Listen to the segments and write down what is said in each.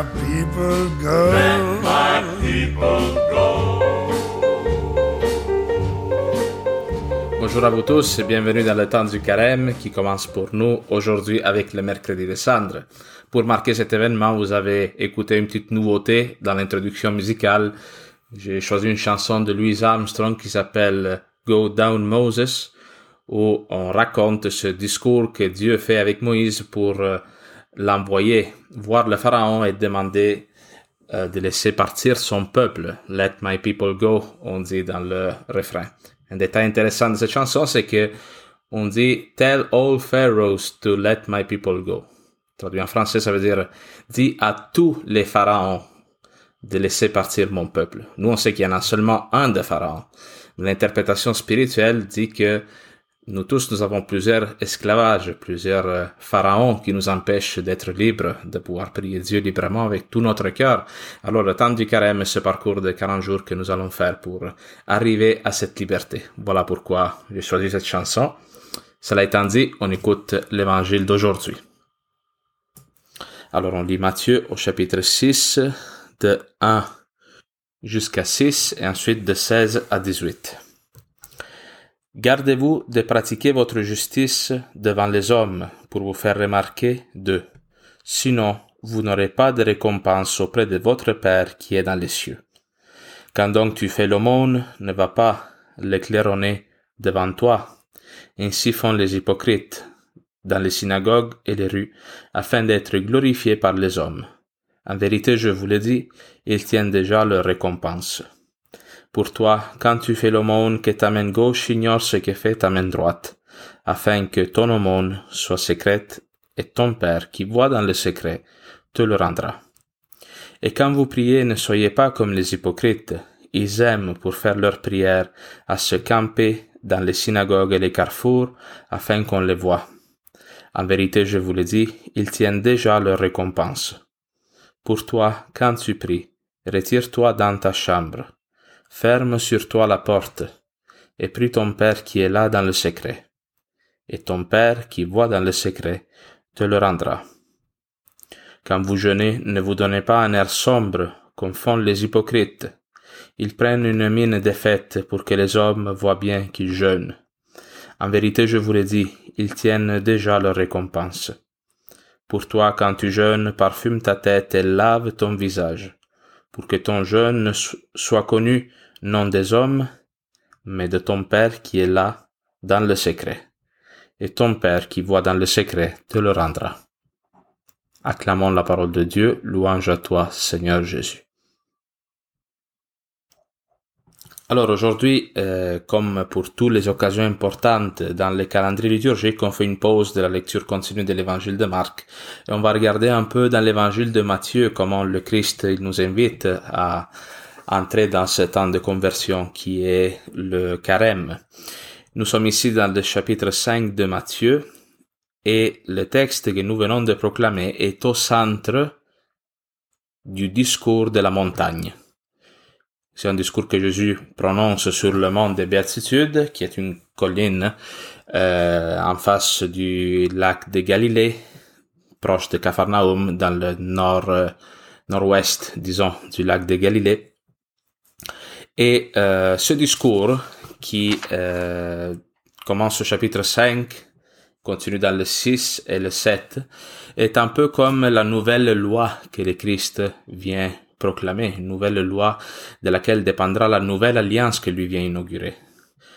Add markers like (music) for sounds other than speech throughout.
my people go. let my people go. Bonjour à vous tous et bienvenue dans le temps du carême qui commence pour nous aujourd'hui avec le mercredi de cendre. Pour marquer cet événement, vous avez écouté une petite nouveauté dans l'introduction musicale. J'ai choisi une chanson de Louis Armstrong qui s'appelle Go Down Moses où on raconte ce discours que Dieu fait avec Moïse pour euh, l'envoyer voir le pharaon et demander euh, de laisser partir son peuple. Let my people go, on dit dans le refrain. Un détail intéressant de cette chanson, c'est que on dit Tell all pharaohs to let my people go. Traduit en français, ça veut dire Dis à tous les pharaons de laisser partir mon peuple. Nous, on sait qu'il y en a seulement un de pharaon. L'interprétation spirituelle dit que nous tous, nous avons plusieurs esclavages, plusieurs euh, pharaons qui nous empêchent d'être libres, de pouvoir prier Dieu librement avec tout notre cœur. Alors, le temps du carême est ce parcours de 40 jours que nous allons faire pour arriver à cette liberté. Voilà pourquoi j'ai choisi cette chanson. Cela étant dit, on écoute l'évangile d'aujourd'hui. Alors, on lit Matthieu au chapitre 6, de 1 jusqu'à 6 et ensuite de 16 à 18. Gardez-vous de pratiquer votre justice devant les hommes pour vous faire remarquer d'eux. Sinon, vous n'aurez pas de récompense auprès de votre Père qui est dans les cieux. Quand donc tu fais l'aumône, ne va pas l'éclaironner devant toi. Ainsi font les hypocrites dans les synagogues et les rues, afin d'être glorifiés par les hommes. En vérité, je vous le dis, ils tiennent déjà leur récompense. Pour toi, quand tu fais l'aumône, que ta main gauche ignore ce que fait ta main droite, afin que ton aumône soit secrète, et ton Père qui voit dans le secret te le rendra. Et quand vous priez, ne soyez pas comme les hypocrites. Ils aiment, pour faire leur prière, à se camper dans les synagogues et les carrefours, afin qu'on les voie. En vérité, je vous le dis, ils tiennent déjà leur récompense. Pour toi, quand tu pries, retire-toi dans ta chambre, ferme sur toi la porte, et prie ton Père qui est là dans le secret. Et ton Père qui voit dans le secret te le rendra. Quand vous jeûnez, ne vous donnez pas un air sombre, comme font les hypocrites. Ils prennent une mine défaite pour que les hommes voient bien qu'ils jeûnent. En vérité, je vous le dis, ils tiennent déjà leur récompense. Pour toi, quand tu jeûnes, parfume ta tête et lave ton visage, pour que ton jeûne soit connu non des hommes, mais de ton Père qui est là dans le secret. Et ton Père qui voit dans le secret te le rendra. Acclamons la parole de Dieu, louange à toi, Seigneur Jésus. Alors aujourd'hui, euh, comme pour toutes les occasions importantes dans le calendrier liturgique, on fait une pause de la lecture continue de l'évangile de Marc. Et on va regarder un peu dans l'évangile de Matthieu comment le Christ nous invite à entrer dans ce temps de conversion qui est le carême. Nous sommes ici dans le chapitre 5 de Matthieu et le texte que nous venons de proclamer est au centre du discours de la montagne. C'est un discours que Jésus prononce sur le mont des Béatitudes, qui est une colline euh, en face du lac de Galilée, proche de Capharnaüm, dans le nord euh, nord-ouest, disons, du lac de Galilée. Et euh, ce discours qui commence au chapitre 5, continue dans le 6 et le 7, est un peu comme la nouvelle loi que le Christ vient proclamer, une nouvelle loi de laquelle dépendra la nouvelle alliance que lui vient inaugurer.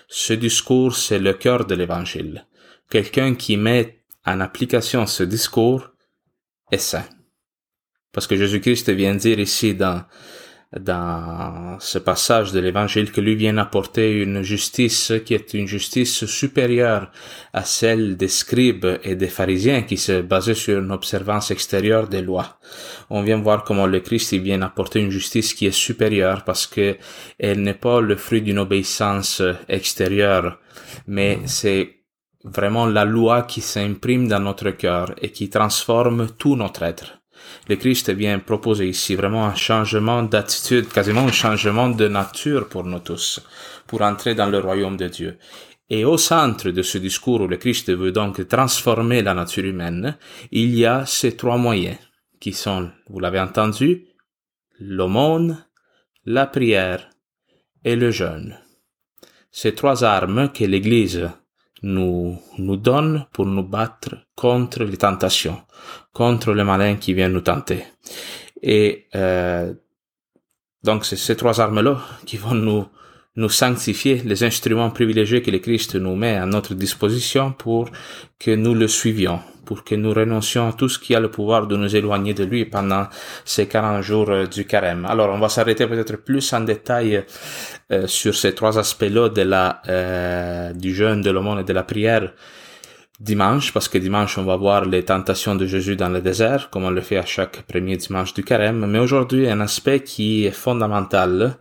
Ce discours, c'est le cœur de l'évangile. Quelqu'un qui met en application ce discours est saint. Parce que Jésus-Christ vient dire ici dans dans ce passage de l'évangile que lui vient apporter une justice qui est une justice supérieure à celle des scribes et des pharisiens qui se basaient sur une observance extérieure des lois. On vient voir comment le Christ vient apporter une justice qui est supérieure parce que elle n'est pas le fruit d'une obéissance extérieure, mais c'est vraiment la loi qui s'imprime dans notre cœur et qui transforme tout notre être le Christ vient proposer ici vraiment un changement d'attitude, quasiment un changement de nature pour nous tous, pour entrer dans le royaume de Dieu. Et au centre de ce discours où le Christ veut donc transformer la nature humaine, il y a ces trois moyens, qui sont, vous l'avez entendu, l'aumône, la prière et le jeûne. Ces trois armes que l'Église nous, nous donne pour nous battre contre les tentations, contre le malin qui vient nous tenter. Et euh, donc c'est ces trois armes-là qui vont nous nous sanctifier, les instruments privilégiés que le Christ nous met à notre disposition pour que nous le suivions, pour que nous renoncions à tout ce qui a le pouvoir de nous éloigner de lui pendant ces 40 jours euh, du carême. Alors, on va s'arrêter peut-être plus en détail euh, sur ces trois aspects-là de la, euh, du jeûne, de l'aumône et de la prière dimanche, parce que dimanche, on va voir les tentations de Jésus dans le désert, comme on le fait à chaque premier dimanche du carême. Mais aujourd'hui, un aspect qui est fondamental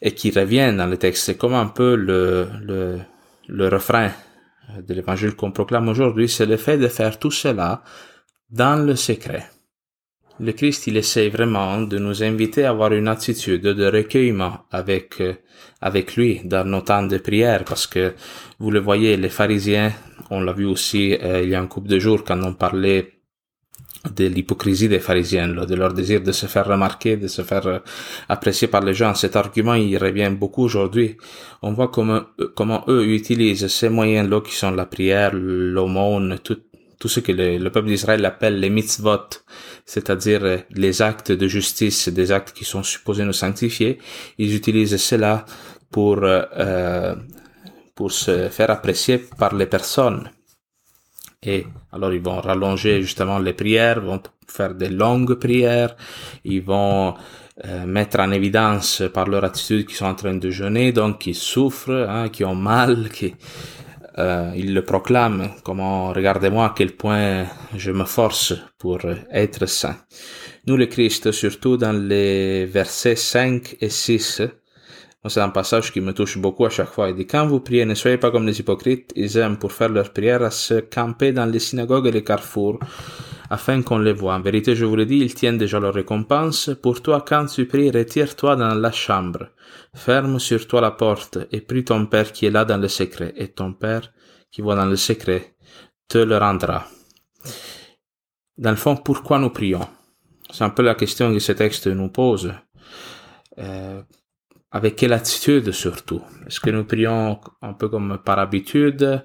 et qui revient dans le texte, c'est comme un peu le, le, le refrain de l'évangile qu'on proclame aujourd'hui, c'est le fait de faire tout cela dans le secret. Le Christ, il essaie vraiment de nous inviter à avoir une attitude de recueillement avec, euh, avec lui dans nos temps de prière. Parce que vous le voyez, les pharisiens, on l'a vu aussi euh, il y a un couple de jours quand on parlait de l'hypocrisie des pharisiens, de leur désir de se faire remarquer, de se faire euh, apprécier par les gens. Cet argument, il revient beaucoup aujourd'hui. On voit comment, euh, comment eux utilisent ces moyens-là qui sont la prière, l'aumône, tout, tout ce que le, peuple d'Israël appelle les mitzvot, c'est-à-dire euh, les actes de justice, des actes qui sont supposés nous sanctifier. Ils utilisent cela pour, euh, pour se faire apprécier par les personnes. Et alors ils vont rallonger justement les prières, vont faire des longues prières, ils vont euh, mettre en évidence par leur attitude qu'ils sont en train de jeûner, donc qui souffrent, hein, qui ont mal, qui euh, ils le proclament, comment regardez-moi à quel point je me force pour être saint. Nous le Christ, surtout dans les versets 5 et 6, c'est un passage qui me touche beaucoup à chaque fois. Il dit, quand vous priez, ne soyez pas comme les hypocrites. Ils aiment, pour faire leur prière, à se camper dans les synagogues et les carrefours, afin qu'on les voie. En vérité, je vous le dis, ils tiennent déjà leur récompense. Pour toi, quand tu pries, retire-toi dans la chambre. Ferme sur toi la porte et prie ton Père qui est là dans le secret. Et ton Père qui voit dans le secret te le rendra. Dans le fond, pourquoi nous prions? C'est un peu la question que ce texte nous pose. Euh, avec quelle attitude surtout? Est-ce que nous prions un peu comme par habitude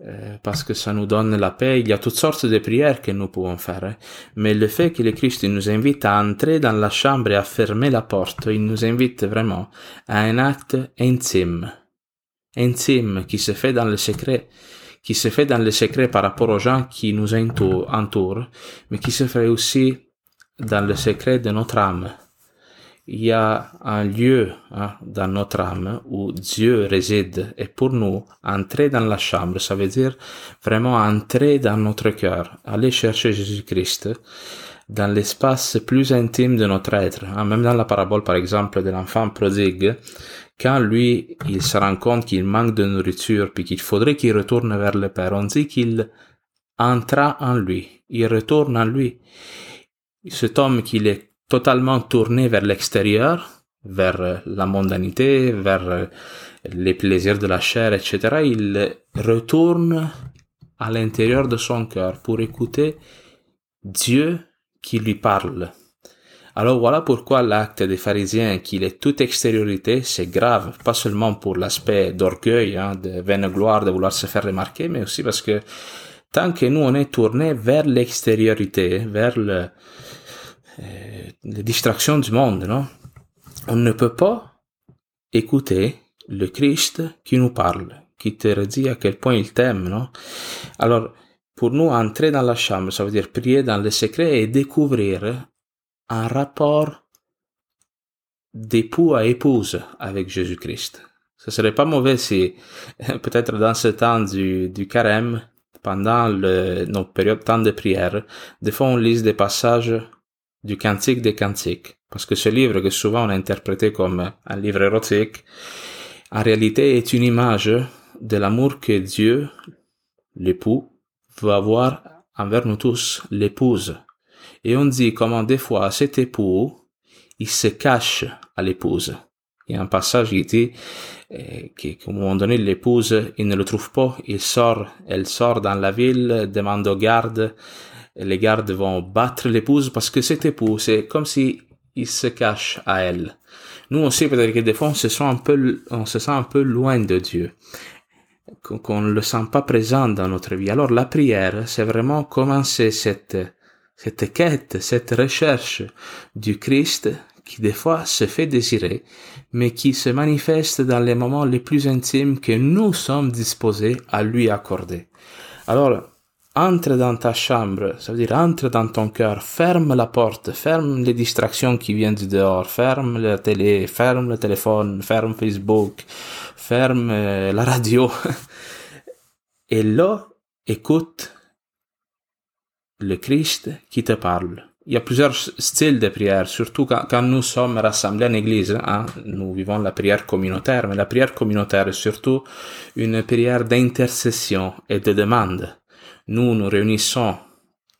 euh, parce que ça nous donne la paix? Il y a toutes sortes de prières que nous pouvons faire. Hein. Mais le fait que le Christ nous invite à entrer dans la chambre et à fermer la porte, il nous invite vraiment à un acte intime. Intime qui se fait dans le secret qui se fait dans le secret par rapport aux gens qui nous entourent, mais qui se fait aussi dans le secret de notre âme il y a un lieu hein, dans notre âme où Dieu réside. Et pour nous, entrer dans la chambre, ça veut dire vraiment entrer dans notre cœur, aller chercher Jésus-Christ dans l'espace plus intime de notre être. Hein. Même dans la parabole, par exemple, de l'enfant prodigue, quand lui, il se rend compte qu'il manque de nourriture, puis qu'il faudrait qu'il retourne vers le Père, on dit qu'il entra en lui, il retourne en lui. Cet homme qu'il est totalement tourné vers l'extérieur, vers euh, la mondanité, vers euh, les plaisirs de la chair, etc., il retourne à l'intérieur de son cœur pour écouter Dieu qui lui parle. Alors voilà pourquoi l'acte des pharisiens, qu'il est toute extériorité, c'est grave, pas seulement pour l'aspect d'orgueil, hein, de vaine gloire, de vouloir se faire remarquer, mais aussi parce que tant que nous on est tourné vers l'extériorité, vers le, les distractions du monde, non? On ne peut pas écouter le Christ qui nous parle, qui te dit à quel point il t'aime, non? Alors, pour nous, entrer dans la chambre, ça veut dire prier dans le secret et découvrir un rapport d'époux à épouse avec Jésus-Christ. Ce serait pas mauvais si, (laughs) peut-être dans ce temps du, du carême, pendant le, nos périodes temps de prière, des fois on lise des passages du Cantique des Cantiques, parce que ce livre que souvent on a interprété comme un livre érotique, en réalité est une image de l'amour que Dieu, l'époux, veut avoir envers nous tous, l'épouse. Et on dit comment des fois cet époux, il se cache à l'épouse. Il y a un passage qui dit euh, qu'à un moment donné, l'épouse, il ne le trouve pas, il sort, elle sort dans la ville, demande aux gardes, les gardes vont battre l'épouse parce que cet époux, c'est comme si il se cache à elle. Nous aussi, peut-être que des fois, on se sent un peu, on se sent un peu loin de Dieu qu'on ne le sent pas présent dans notre vie. Alors la prière, c'est vraiment commencer cette, cette quête, cette recherche du Christ qui des fois se fait désirer, mais qui se manifeste dans les moments les plus intimes que nous sommes disposés à lui accorder. Alors, entre dans ta chambre, ça veut dire entre dans ton cœur, ferme la porte, ferme les distractions qui viennent du dehors, ferme la télé, ferme le téléphone, ferme Facebook, ferme euh, la radio. (laughs) Et là, écoute le Christ qui te parle. Il y a plusieurs styles de prière, surtout quand, quand nous sommes rassemblés en église. Hein, nous vivons la prière communautaire, mais la prière communautaire est surtout une prière d'intercession et de demande. Nous nous réunissons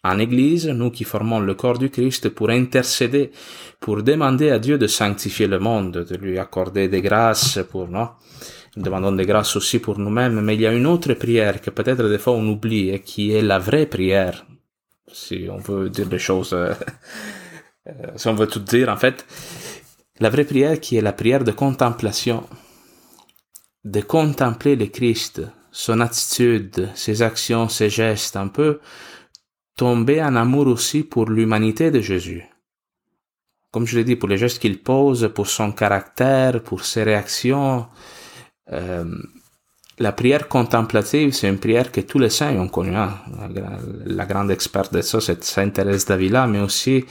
en Église, nous qui formons le corps du Christ, pour intercéder, pour demander à Dieu de sanctifier le monde, de lui accorder des grâces pour? Nous demandons des grâces aussi pour nous-mêmes, mais il y a une autre prière que peut-être des fois on oublie et qui est la vraie prière si on veut dire des choses, euh, euh, si on veut tout dire, en fait, la vraie prière qui est la prière de contemplation, de contempler le Christ, son attitude, ses actions, ses gestes, un peu tomber en amour aussi pour l'humanité de Jésus. Comme je l'ai dit, pour les gestes qu'il pose, pour son caractère, pour ses réactions, euh, la prière contemplative, c'est une prière que tous les saints ont connue. Hein. La, grande experte de ça, c'est Sainte Thérèse d'Avila, mais aussi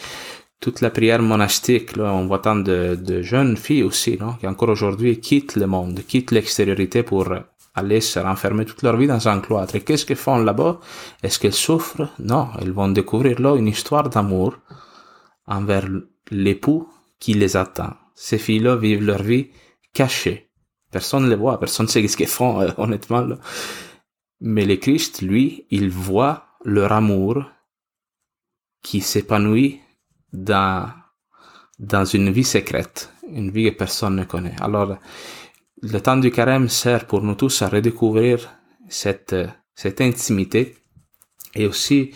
toute la prière monastique. Là, on voit tant de, jeunes filles aussi, non, qui encore aujourd'hui quittent le monde, quittent l'extériorité pour aller se renfermer toute leur vie dans un cloître. Et qu'est-ce qu'elles font là-bas Est-ce qu'elles souffrent Non, elles vont découvrir là une histoire d'amour envers l'époux qui les attend. Ces filles-là vivent leur vie cachée Personne ne les voit, personne ne sait ce qu'ils font, euh, honnêtement. Mais le Christ, lui, il voit leur amour qui s'épanouit dans, dans une vie secrète, une vie que personne ne connaît. Alors, le temps du carême sert pour nous tous à redécouvrir cette, cette intimité et aussi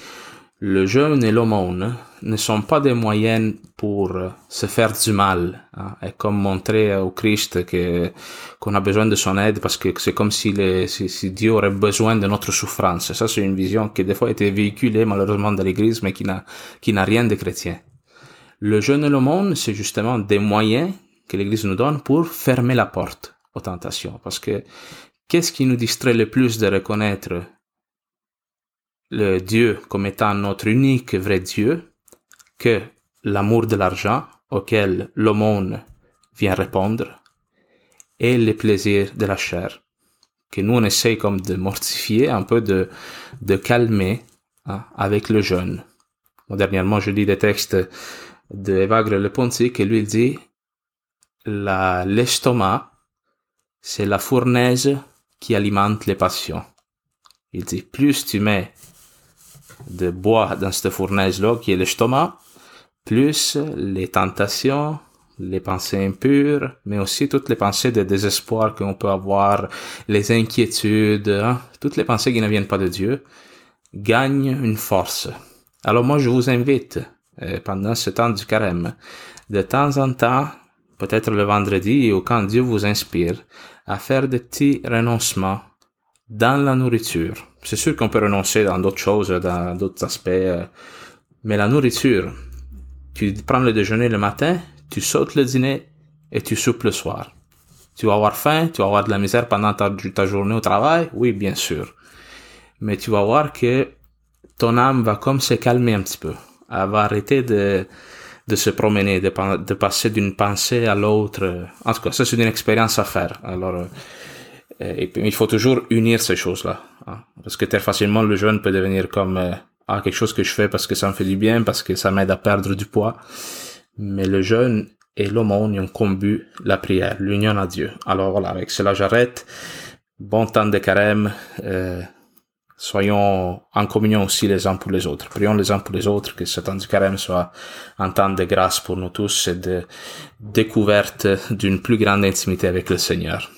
le jeûne et l'aumône ne sont pas des moyens pour se faire du mal, hein, et comme montrer au Christ que qu'on a besoin de son aide parce que c'est comme si, les, si, Dieu aurait besoin de notre souffrance. Ça, c'est une vision qui des fois a été véhiculée malheureusement dans l'Église, mais qui n'a qui n'a rien de chrétien. Le jeûne et l'aumône, c'est justement des moyens que l'Église nous donne pour fermer la porte aux tentations, parce que qu'est-ce qui nous distrait le plus de reconnaître le Dieu comme étant notre unique vrai Dieu que l'amour de l'argent auquel l'aumône vient répondre et les plaisirs de la chair que nous on essaye comme de mortifier, un peu de, de calmer hein, avec le jeûne. dernièrement, je lis des textes de Evagre Le Ponty qui lui dit la, l'estomac, c'est la fournaise qui alimente les passions. Il dit, plus tu mets de bois dans cette fournaise-là qui est l'estomac, plus les tentations, les pensées impures, mais aussi toutes les pensées de désespoir qu'on peut avoir, les inquiétudes, hein, toutes les pensées qui ne viennent pas de Dieu, gagnent une force. Alors moi, je vous invite, euh, pendant ce temps du carême, de temps en temps, peut-être le vendredi ou quand Dieu vous inspire, à faire des petits renoncements dans la nourriture. C'est sûr qu'on peut renoncer dans d'autres choses, dans d'autres aspects, euh, mais la nourriture, tu prends le déjeuner le matin, tu sautes le dîner et tu soupes le soir. Tu vas avoir faim, tu vas avoir de la misère pendant ta, ta journée au travail, oui, bien sûr. Mais tu vas voir que ton âme va comme se calmer un petit peu. Elle va arrêter de, de se promener, de, passer d'une pensée à l'autre. En tout cas, ça c'est une expérience à faire. Alors, et il faut toujours unir ces choses-là. Hein. Parce que très facilement, le jeûne peut devenir comme ah, quelque chose que je fais parce que ça me fait du bien, parce que ça m'aide à perdre du poids. Mais le jeûne et l'aumône ont comme but la prière, l'union à Dieu. Alors voilà, avec cela j'arrête. Bon temps de carême. Euh, soyons en communion aussi les uns pour les autres. Prions les uns pour les autres, que ce temps carême soit un temps de grâce pour nous tous et de découverte d'une plus grande intimité avec le Seigneur.